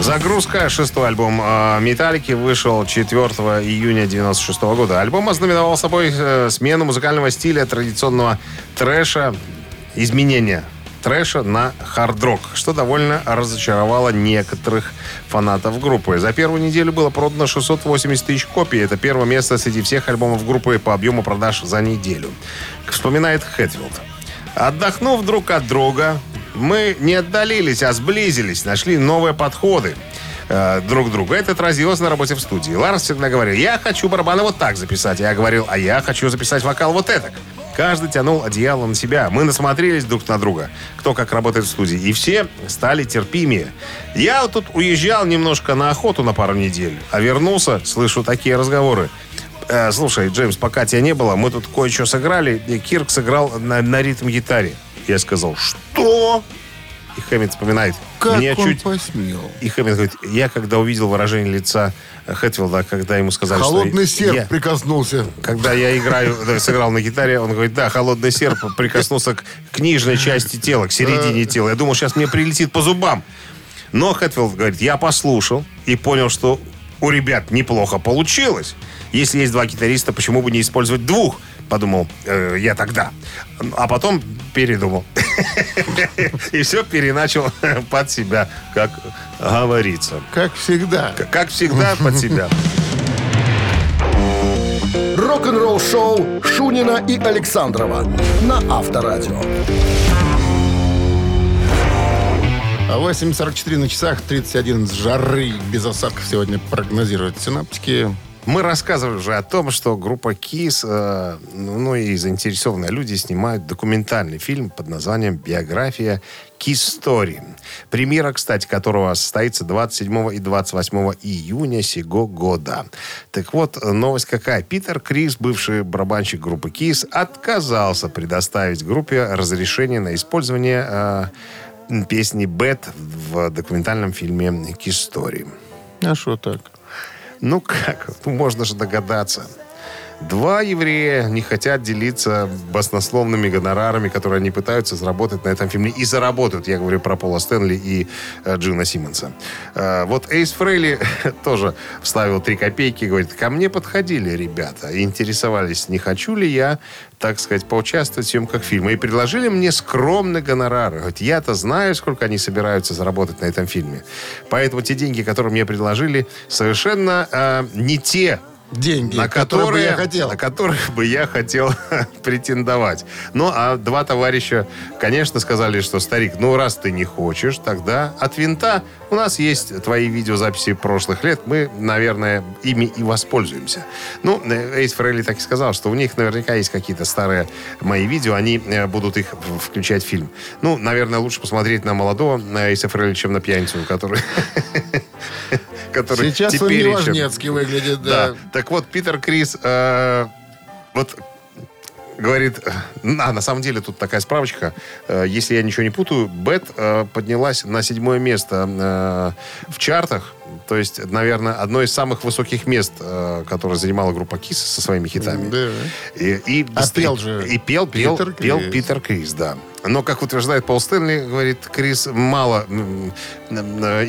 Загрузка. Шестой альбом э, «Металлики» вышел 4 июня 96 года. Альбом ознаменовал собой э, смену музыкального стиля традиционного трэша, изменения трэша на хард-рок, что довольно разочаровало некоторых фанатов группы. За первую неделю было продано 680 тысяч копий. Это первое место среди всех альбомов группы по объему продаж за неделю. Вспоминает Хэтфилд. Отдохнув друг от друга, мы не отдалились, а сблизились, нашли новые подходы э, друг другу. Это отразилось на работе в студии. Ларс всегда говорил, я хочу барабаны вот так записать. Я говорил, а я хочу записать вокал вот так. Каждый тянул одеяло на себя. Мы насмотрелись друг на друга, кто как работает в студии. И все стали терпимее. Я вот тут уезжал немножко на охоту на пару недель, а вернулся, слышу такие разговоры. Э, слушай, Джеймс, пока тебя не было, мы тут кое-что сыграли. Кирк сыграл на, на ритм-гитаре. Я сказал, что? И Хэммит вспоминает. Как Меня он чуть... посмел? И Хэммит говорит, я когда увидел выражение лица Хэтфилда, когда ему сказали, Холодный что... серп я- прикоснулся. когда я играю, сыграл на гитаре, он говорит, да, холодный серп прикоснулся к, к нижней части тела, к середине тела. Я думал, сейчас мне прилетит по зубам. Но Хэтфилд говорит, я послушал и понял, что у ребят неплохо получилось. Если есть два гитариста, почему бы не использовать двух? Подумал э, я тогда. А потом передумал. [laughs] И все переначал [laughs] под себя, как говорится. Как всегда. Как всегда, под себя. [laughs] Рок-н-ролл-шоу Шунина и Александрова на Авторадио. А 8.44 на часах, 31 с жары, без осадков сегодня прогнозируют синаптики. Мы рассказывали уже о том, что группа KISS, э, ну и заинтересованные люди снимают документальный фильм под названием «Биография KISS Story». Премьера, кстати, которого состоится 27 и 28 июня сего года. Так вот, новость какая? Питер Крис, бывший барабанщик группы KISS, отказался предоставить группе разрешение на использование э, песни «Бет» в документальном фильме «KISS Story». А что так? Ну как? Можно же догадаться. Два еврея не хотят делиться баснословными гонорарами, которые они пытаются заработать на этом фильме. И заработают. Я говорю про Пола Стэнли и э, Джина Симмонса. Э, вот Эйс Фрейли [laughs] тоже вставил три копейки. Говорит, ко мне подходили ребята. и Интересовались, не хочу ли я, так сказать, поучаствовать в съемках фильма. И предложили мне скромный гонорар. Говорит, я-то знаю, сколько они собираются заработать на этом фильме. Поэтому те деньги, которые мне предложили, совершенно э, не те, Деньги, на которые, бы я которые, хотел. на которые бы я хотел [laughs] претендовать. Ну, а два товарища, конечно, сказали, что, старик, ну, раз ты не хочешь, тогда от винта у нас есть твои видеозаписи прошлых лет, мы, наверное, ими и воспользуемся. Ну, э, Эйс Фрейли так и сказал, что у них наверняка есть какие-то старые мои видео, они э, будут их включать в фильм. Ну, наверное, лучше посмотреть на молодого Эйса Фрейли, чем на пьяницу, который... [laughs] который Сейчас он теперь еще- выглядит, да. да. Так вот, Питер Крис э, вот говорит, а, на самом деле тут такая справочка, Э, если я ничего не путаю, Бет э, поднялась на седьмое место э, в чартах, то есть, наверное, одно из самых высоких мест, э, которое занимала группа Кис со своими хитами. Да. И, и А быстрее- пел же и пел, пел, Питер пел Крис. Питер Крис, да. Но, как утверждает Пол Стэнли, говорит, Крис мало э,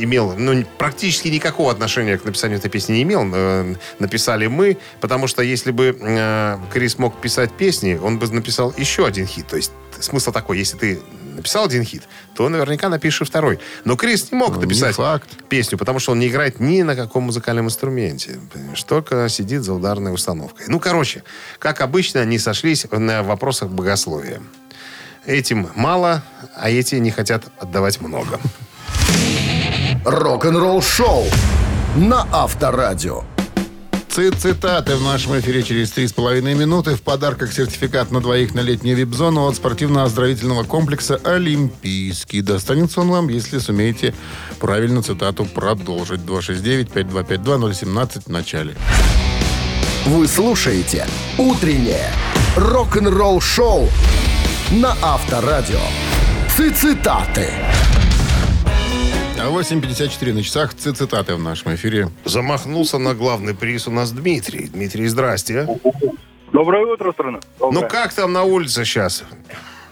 имел, ну, практически никакого отношения к написанию этой песни не имел. Э, Написали мы, потому что если бы Крис мог писать песни, он бы написал еще один хит. То есть смысл такой, если ты написал один хит, то наверняка напишешь и второй. Но Крис не мог Ну, не написать факт. песню, потому что он не играет ни на каком музыкальном инструменте. Понимаешь, только сидит за ударной установкой. Ну, короче, как обычно, они сошлись на вопросах богословия. Этим мало, а эти не хотят отдавать много. Рок-н-ролл-шоу на Авторадио. Ци- Цитаты в нашем эфире через 3,5 минуты. В подарках сертификат на двоих на летнюю вип-зону от спортивно-оздоровительного комплекса «Олимпийский». Достанется он вам, если сумеете правильно цитату продолжить. 269-5252-017 в начале. Вы слушаете «Утреннее Рок-н-ролл шоу на Авторадио. Цитаты. 8.54 на часах. Ци- Цитаты в нашем эфире. Замахнулся на главный приз у нас Дмитрий. Дмитрий, здрасте. Доброе утро, страна. Ну как там на улице сейчас?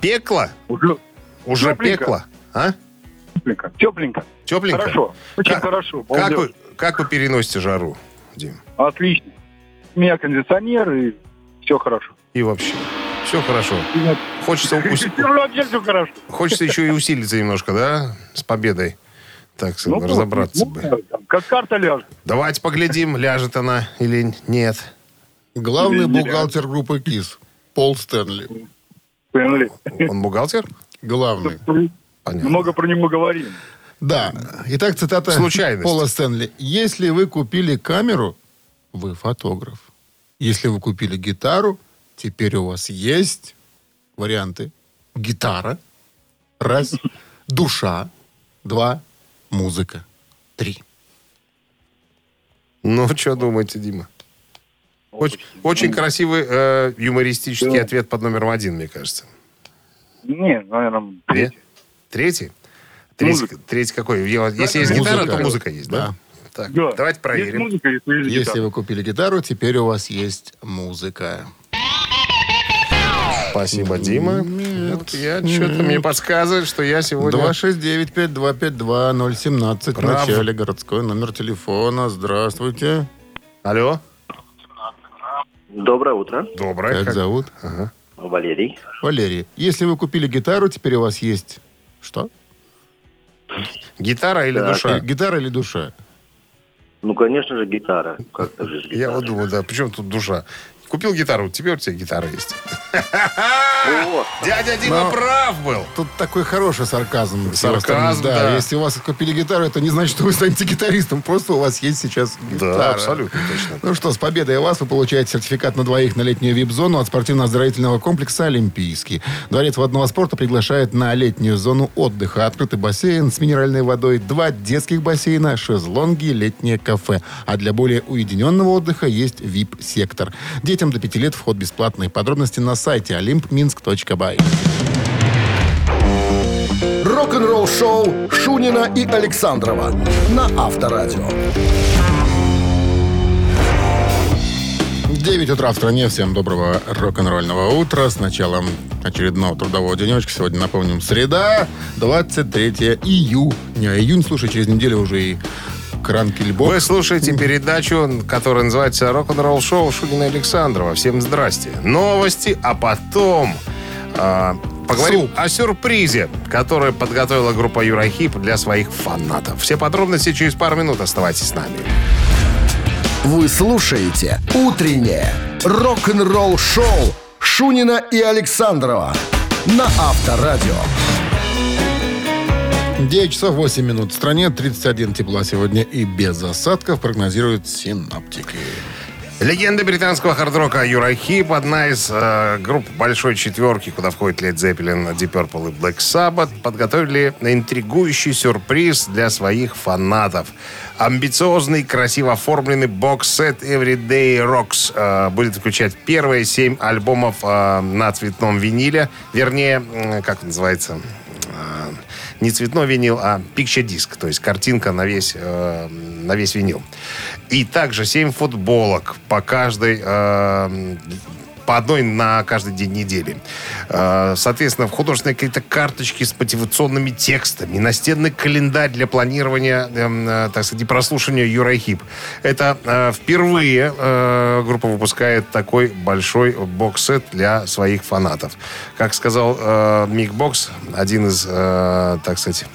Пекло? Уже Уже Тепленько. пекло? А? тепленько. Тепленько. Тепленько? Хорошо. Очень Как- хорошо. Как вы, как вы переносите жару, Дим? Отлично. У меня кондиционер и все хорошо. И вообще? Все [laughs] хорошо. Хочется, ус- хочется еще и усилиться немножко, да? С победой. Так, Ну, разобраться ну, бы. там, Как карта ляжет. Давайте поглядим, ляжет она или нет. Главный Или бухгалтер группы КИС. Пол Стэнли. Поняли? Он бухгалтер? Главный. Понятно. Много про него говорим. Да. Итак, цитата Случайность. Пола Стэнли. Если вы купили камеру, вы фотограф. Если вы купили гитару, теперь у вас есть варианты. Гитара. Раз. Душа. Два. Музыка. Три. Ну, что думаете, Дима? Очень, очень красивый э, юмористический ответ под номером один, мне кажется. Не, наверное, Нет? третий. Третий? Третий, третий какой? Если есть Музыка. гитара, то музыка есть, да? Да. Так, Да. давайте Есть проверим. музыка, есть, есть Если вы купили гитару, теперь у вас есть музыка. Спасибо, Дима. Вот я что-то мне подсказывает, что я сегодня... 269-5252-017 в Прав. начале городской номер телефона. Здравствуйте. Алло? Доброе утро, Доброе. Как Как- зовут? Валерий. Валерий. Если вы купили гитару, теперь у вас есть... Что? Гитара или Так. душа? Гитара или душа? Ну, конечно же, гитара. Как же Я вот думаю, да, причем тут душа? Купил гитару, теперь у тебя гитара есть. [laughs] Дядя Дима Но- прав был. Тут такой хороший сарказм. Сарказм, стороны. да. Если у вас купили гитару, это не значит, что вы станете гитаристом. Просто у вас есть сейчас гитара. Да, абсолютно точно. Ну что, с победой вас вы получаете сертификат на двоих на летнюю вип-зону от спортивно-оздоровительного комплекса «Олимпийский». Дворец водного спорта приглашает на летнюю зону отдыха. Открытый бассейн с минеральной водой, два детских бассейна, шезлонги, летнее кафе. А для более уединенного отдыха есть вип-сектор. Детям до 5 лет вход бесплатный. Подробности на сайте olympminsk.by. Рок-н-ролл шоу Шунина и Александрова на Авторадио. 9 утра в стране. Всем доброго рок-н-ролльного утра. С началом очередного трудового денечка. Сегодня, напомним, среда, 23 июня. Июнь, слушай, через неделю уже и Кранкельбок. Вы слушаете передачу, которая называется «Рок-н-ролл шоу» Шунина Александрова. Всем здрасте. Новости, а потом а, поговорим Суп. о сюрпризе, который подготовила группа Юрахип для своих фанатов. Все подробности через пару минут. Оставайтесь с нами. Вы слушаете «Утреннее рок-н-ролл-шоу» Шунина и Александрова на Авторадио. 9 часов 8 минут. В стране 31 тепла сегодня и без осадков прогнозируют синаптики. Легенда британского хард-рока Юрахип, одна из э, групп большой четверки, куда входит Led Zeppelin, Deep Purple и Black Sabbath, подготовили интригующий сюрприз для своих фанатов. Амбициозный, красиво оформленный бокс-сет Everyday Rocks э, будет включать первые семь альбомов э, на цветном виниле, вернее, м, как называется, э, не цветной винил, а picture диск, то есть картинка на весь, э, на весь винил. И также 7 футболок по каждой э, по одной на каждый день недели. Э, Соответственно, в художественные какие-то карточки с мотивационными текстами, настенный календарь для планирования, эм, э, так сказать, прослушивания Юрахип. Это э, впервые группа выпускает такой большой бокс-сет для своих фанатов. Как сказал Мик Бокс, один из, так сказать,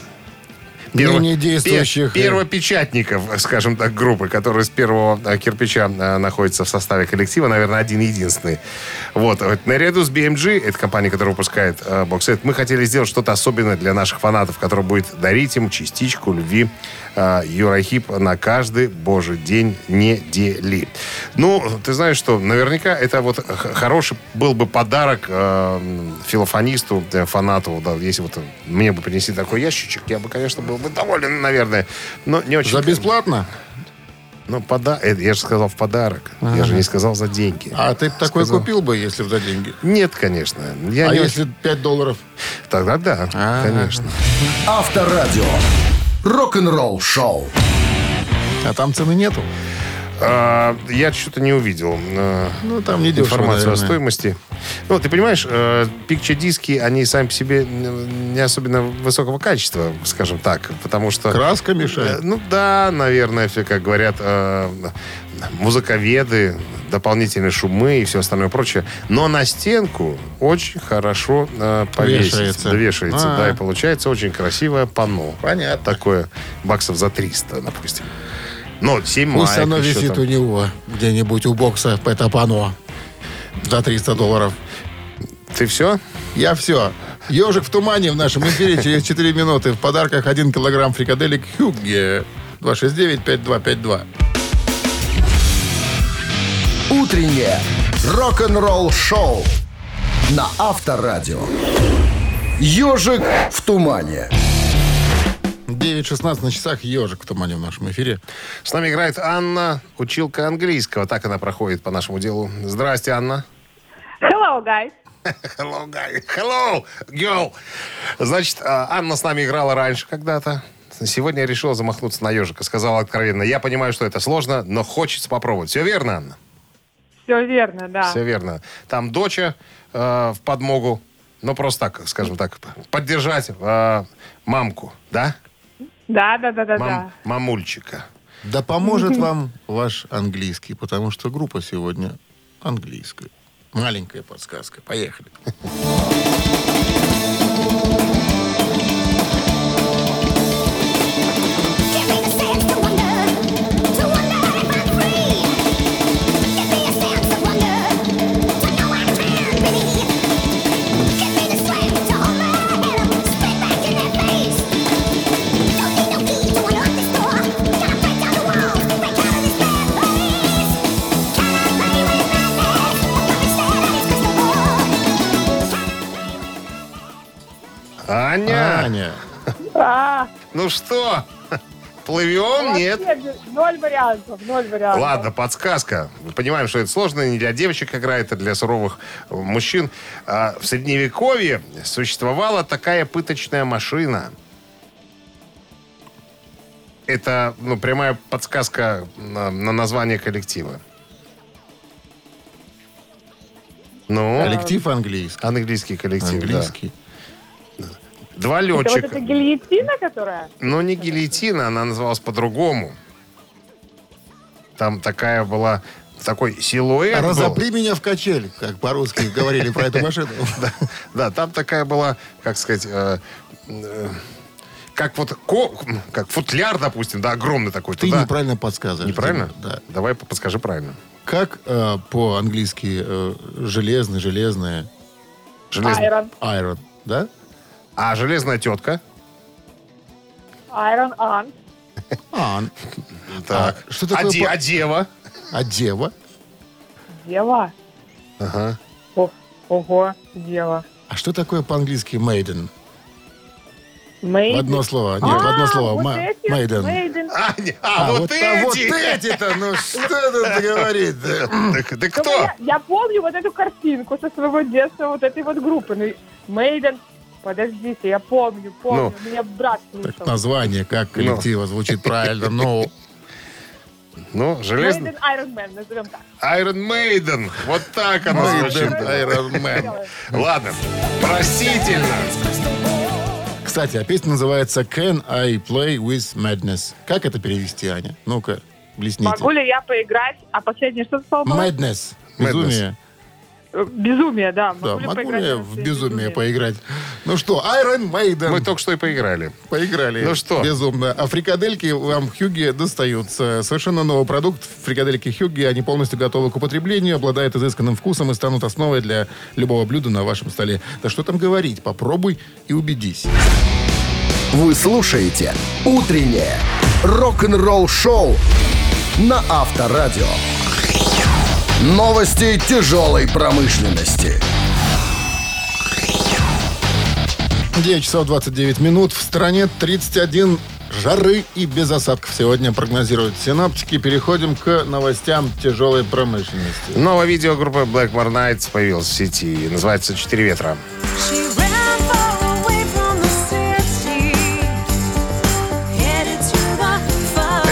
Ныне действующих, пе- первопечатников, скажем так, группы, которые с первого э, кирпича э, находятся в составе коллектива, наверное, один-единственный. Вот. Наряду с BMG, это компания, которая выпускает э, боксет, мы хотели сделать что-то особенное для наших фанатов, которое будет дарить им частичку любви э, Юрахип на каждый божий день недели. Ну, ты знаешь, что наверняка это вот хороший был бы подарок э, филофонисту, э, фанату, да, если вот мне бы принесли такой ящичек, я бы, конечно, был бы доволен, наверное, но не очень... За бесплатно? Ну, пода... это я же сказал в подарок. Я же не сказал за деньги. А ты б такой Сказал. купил бы, если бы за деньги? Нет, конечно. Я А не если 5 долларов? Тогда да, А. конечно. Авторадио. Рок-н-ролл шоу. А там цены нету? А, я что-то не увидел э, Ну, там не дешево, информацию о стоимости. Ну, ты понимаешь, э, пикче-диски, они сами по себе не особенно высокого качества, скажем так, потому что... Краска Э, мешает. Ну да, наверное, все, как говорят музыковеды, дополнительные шумы и все остальное прочее. Но на стенку очень хорошо э, повесить. Вешается. Да, вешается, А. да, и получается очень красивое панно. Понятно. Такое баксов за 300, допустим. Ну, 7 Пусть маек оно висит там. у него где-нибудь у бокса это пано за 300 долларов. Ты все? Я все. Ежик в тумане в нашем эфире через 4 минуты. В подарках 1 килограмм фрикаделек Хюгге. 269-5252. Утреннее рок-н-ролл шоу на Авторадио. Ежик в тумане. 9.16 на часах ежик в тумане в нашем эфире. С нами играет Анна, училка английского. Так она проходит по нашему делу. Здрасте, Анна. Hello, guys. [laughs] Hello, guy. Hello, girl. Значит, а, Анна с нами играла раньше когда-то. Сегодня я решила замахнуться на ежика. Сказала откровенно, я понимаю, что это сложно, но хочется попробовать. Все верно, Анна? Все верно, да. Все верно. Там доча э, в подмогу. Ну, просто так, скажем так, поддержать э, мамку, да? Да, да, да, да, Мам- да. мамульчика. Да поможет [laughs] вам ваш английский, потому что группа сегодня английская. Маленькая подсказка. Поехали. [laughs] ну что, [laughs] плывем? Нет. Ноль вариантов, ноль вариантов. Ладно, подсказка. Мы понимаем, что это сложно, не для девочек играет, а для суровых э, мужчин. А в Средневековье существовала такая пыточная машина. Это ну, прямая подсказка на, на название коллектива. Ну, Коллектив английский. английский коллектив, да. Два Это вот летчика. эта гильотина, которая? Но не гильотина, она называлась по-другому. Там такая была, такой силуэт был. Разопри меня в качель, как по-русски говорили про эту машину. [laughs] Да, там такая была, как сказать, э, э, как вот как футляр, допустим, да, огромный такой. Ты неправильно подсказываешь. Неправильно? Да. Давай подскажи правильно. Как э, по-английски железный, железное? Железный. Iron. Iron, да? А железная тетка? Iron Ant. А, Так. А что такое а, де- по- а дева? а дева? Дева. Ага. О, ого, дева. А что такое по-английски maiden? В одно слово. Нет, А, в одно слово. вот Ма- эти, Maiden. Maiden. А, не- а, вот, а вот эти! эти-то, ну что тут говорить [laughs] Так, так Ну, кто? Я, я помню вот эту картинку со своего детства, вот этой вот группы. Ну, Мейден. Подождите, я помню, помню. Меня брат слушал. Так название как коллектива звучит правильно, но Ну, железный. Iron Man, назовем так. Iron Maiden. Вот так оно звучит. Iron Man. Ладно. Простительно. Кстати, а песня называется Can I Play With Madness? Как это перевести, Аня? Ну-ка, блесните. Могу ли я поиграть? А последнее что сказал? Madness. Безумие. Безумие, да. Могу Да, могу поиграть ли я в в безумие поиграть? Ну что, Iron Maiden. Мы только что и поиграли. Поиграли. Ну что? Безумно. А фрикадельки вам Хьюги достаются. Совершенно новый продукт. Фрикадельки Хьюги, они полностью готовы к употреблению, обладают изысканным вкусом и станут основой для любого блюда на вашем столе. Да что там говорить, попробуй и убедись. Вы слушаете «Утреннее рок-н-ролл-шоу» на Авторадио. Новости тяжелой промышленности. 9 часов 29 минут. В стране 31 жары и без осадков сегодня прогнозируют синоптики. Переходим к новостям тяжелой промышленности. Новое видео группы Blackmore Nights появилось в сети. Называется «Четыре ветра».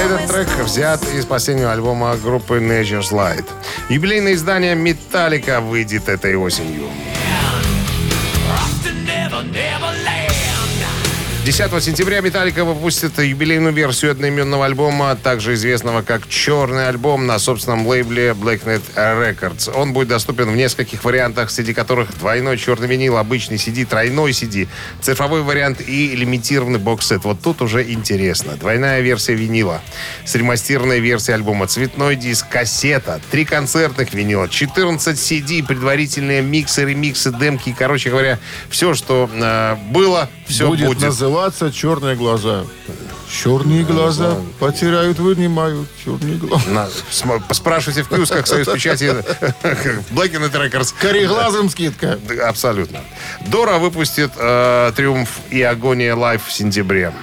Этот трек взят из последнего альбома группы Nature's Light. Юбилейное издание «Металлика» выйдет этой осенью. 10 сентября Металлика выпустит юбилейную версию одноименного альбома, также известного как «Черный альбом» на собственном лейбле Blacknet Records. Он будет доступен в нескольких вариантах, среди которых двойной черный винил, обычный CD, тройной CD, цифровой вариант и лимитированный бокс-сет. Вот тут уже интересно. Двойная версия винила, сремастированная версия альбома, цветной диск, кассета, три концертных винила, 14 CD, предварительные миксы, ремиксы, демки. Короче говоря, все, что э, было, все будет, будет. Называться «Черные глаза». Черные глаза потеряют, вынимают черные глаза. На, спрашивайте в киосках Союз Печати Blackened Records. Кореглазым скидка. Да, Абсолютно. Доро выпустит э, «Триумф и агония Live» в сентябре.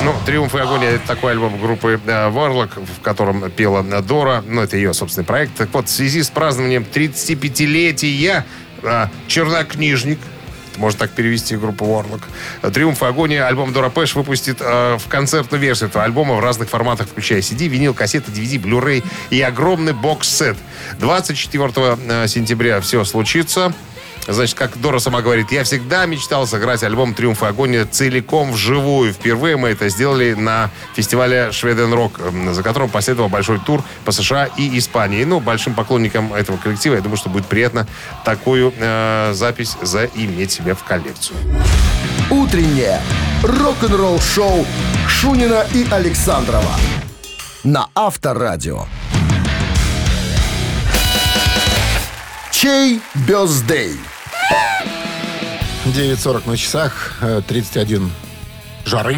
Ну, «Триумф и агония» — это такой альбом группы э, Warlock, в котором пела Дора. Ну, это ее собственный проект. Так вот, в связи с празднованием 35-летия э, «Чернокнижник», можно так перевести группу Warlock. «Триумф и агония» альбом Дора Пэш выпустит э, в концертную версию этого альбома в разных форматах, включая CD, винил, кассеты, DVD, Blu-ray и огромный бокс-сет. 24 э, сентября все случится. Значит, как Дора сама говорит, я всегда мечтал сыграть альбом «Триумф и агония» целиком вживую. Впервые мы это сделали на фестивале «Шведен Рок», за которым последовал большой тур по США и Испании. Ну, большим поклонникам этого коллектива, я думаю, что будет приятно такую э, запись заиметь себе в коллекцию. Утреннее рок-н-ролл-шоу Шунина и Александрова на Авторадио. Чей бездей? 9.40 на часах, э, 31 жары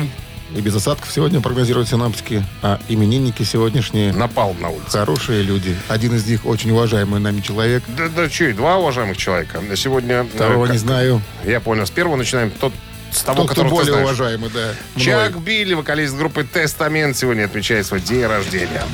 и без осадков сегодня прогнозируют синаптики. А именинники сегодняшние Напал на улице. хорошие люди. Один из них очень уважаемый нами человек. Да, да и два уважаемых человека. Сегодня... э, Второго как- не знаю. Я понял. С первого начинаем. Тот, с того, Тот, кто которого ты более знаешь. уважаемый, да. Чак мной. Билли, вокалист группы Тестамент, сегодня отмечает свой день рождения.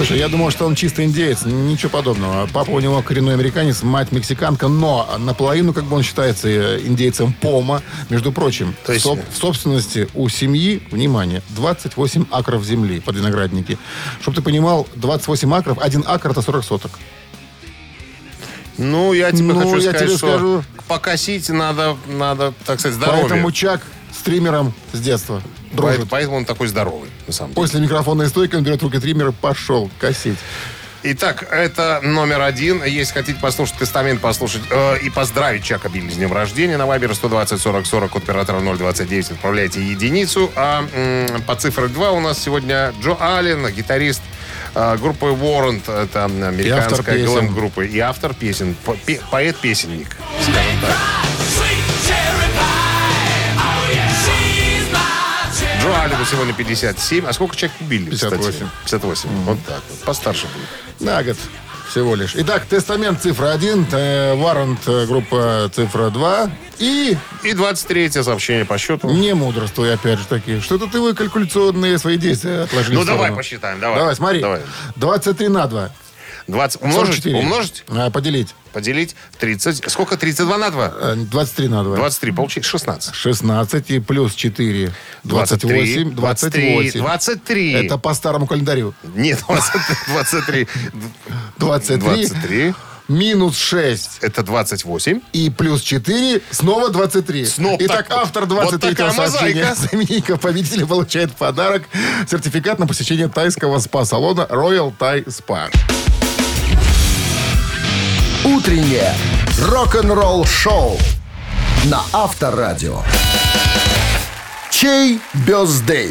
Слушай, я думал, что он чисто индеец. Ничего подобного. Папа у него коренной американец, мать мексиканка, но наполовину, как бы он считается э, индейцем Пома. Между прочим, То есть- в собственности у семьи, внимание, 28 акров земли под виноградники. Чтобы ты понимал, 28 акров, один акр это 40 соток. Ну, я тебе Ну, хочу я сказать, тебе что скажу. покосить надо, надо, так сказать, здоровье. Поэтому Чак с триммером с детства дружит. Поэтому, он такой здоровый, на самом деле. После микрофонной стойки он берет руки триммер, пошел косить. Итак, это номер один. Если хотите послушать тестамент, послушать э, и поздравить Чака Билли с днем рождения, на Вайбер 120 40 40 от оператора 029 отправляйте единицу. А м, по цифре 2 у нас сегодня Джо Аллен, гитарист э, группы Warrant, это американская глэм-группа, и автор песен, по- пе- поэт-песенник, скажем так. Аллену сегодня 57. А сколько Чак Билли, кстати? 58. 58. Вот так вот. Постарше будет. На год всего лишь. Итак, тестамент цифра 1, Варант э, группа цифра 2 и И 23 сообщение по счету. не мудрствуй, опять же таки. Что-то ты вы калькуляционные свои действия отложили Ну, давай посчитаем, давай. Давай, смотри. Давай. 23 на 2. 20. Умножить? 44. Умножить? А, поделить. Поделить 30. Сколько? 32 на 2? Э, 23 на 2. 23. Получится 16. 16 и плюс 4. 28. 23. 28. 23. Это по старому календарю. Нет, 20 23. 23. 23. Минус 6 Это 28. и плюс 4, снова 23. Снова Итак, так вот. автор Вот 23 такая сообщения именинника победителя получает подарок сертификат на посещение тайского спа-салона Royal Thai Spa. Утреннее рок-н-ролл-шоу на Авторадио. Чей бездей?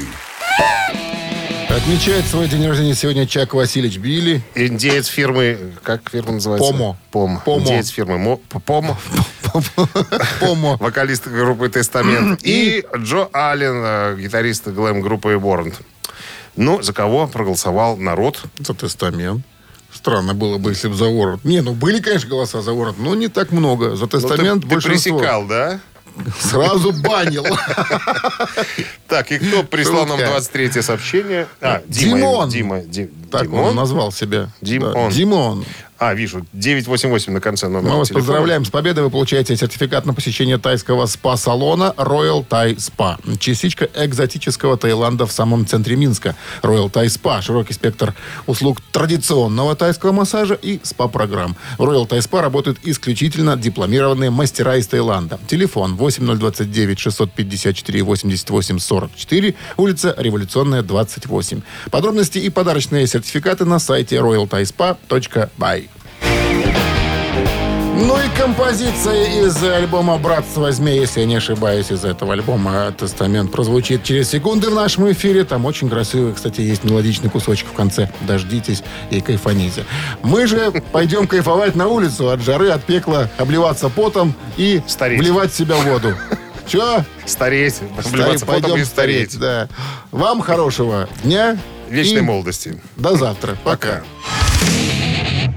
Отмечает свой день рождения сегодня Чак Васильевич Билли. Индеец фирмы... Как фирма называется? Помо. Пом. Помо. Индеец фирмы Мо- Помо. [laughs] Помо. Вокалист группы Тестамент. И Джо Аллен, э, гитарист глэм-группы Warrant. Ну, за кого проголосовал народ? За тестамент. Странно было бы, если бы за ворот. Не, ну были, конечно, голоса за ворот, но не так много. За Ну, ты, тестамент ты большинство. пресекал, да? Сразу банил. Так, и кто прислал нам Шутка. 23 сообщение? А, Дима. Димон. Дима. Ди- Так он назвал себя. Димон. Димон. А, вижу, 988 на конце номера Мы вас телефона. поздравляем с победой. Вы получаете сертификат на посещение тайского спа-салона Royal Thai Spa. Частичка экзотического Таиланда в самом центре Минска. Royal Thai Spa. Широкий спектр услуг традиционного тайского массажа и спа-программ. Royal Thai Spa работают исключительно дипломированные мастера из Таиланда. Телефон 8029 654 88 44, улица Революционная, 28. Подробности и подарочные сертификаты на сайте royalthaispa.by. Ну и композиция из альбома «Братство змей», если я не ошибаюсь, из этого альбома «Тестамент» прозвучит через секунды в нашем эфире. Там очень красивый, кстати, есть мелодичный кусочек в конце. Дождитесь и кайфаните. Мы же пойдем кайфовать на улицу от жары, от пекла, обливаться потом и Стареть. вливать в себя воду. Че? Стареть, обливаться потом Пойдем и стареть. стареть, да. Вам хорошего дня. Вечной и молодости. До завтра. Пока.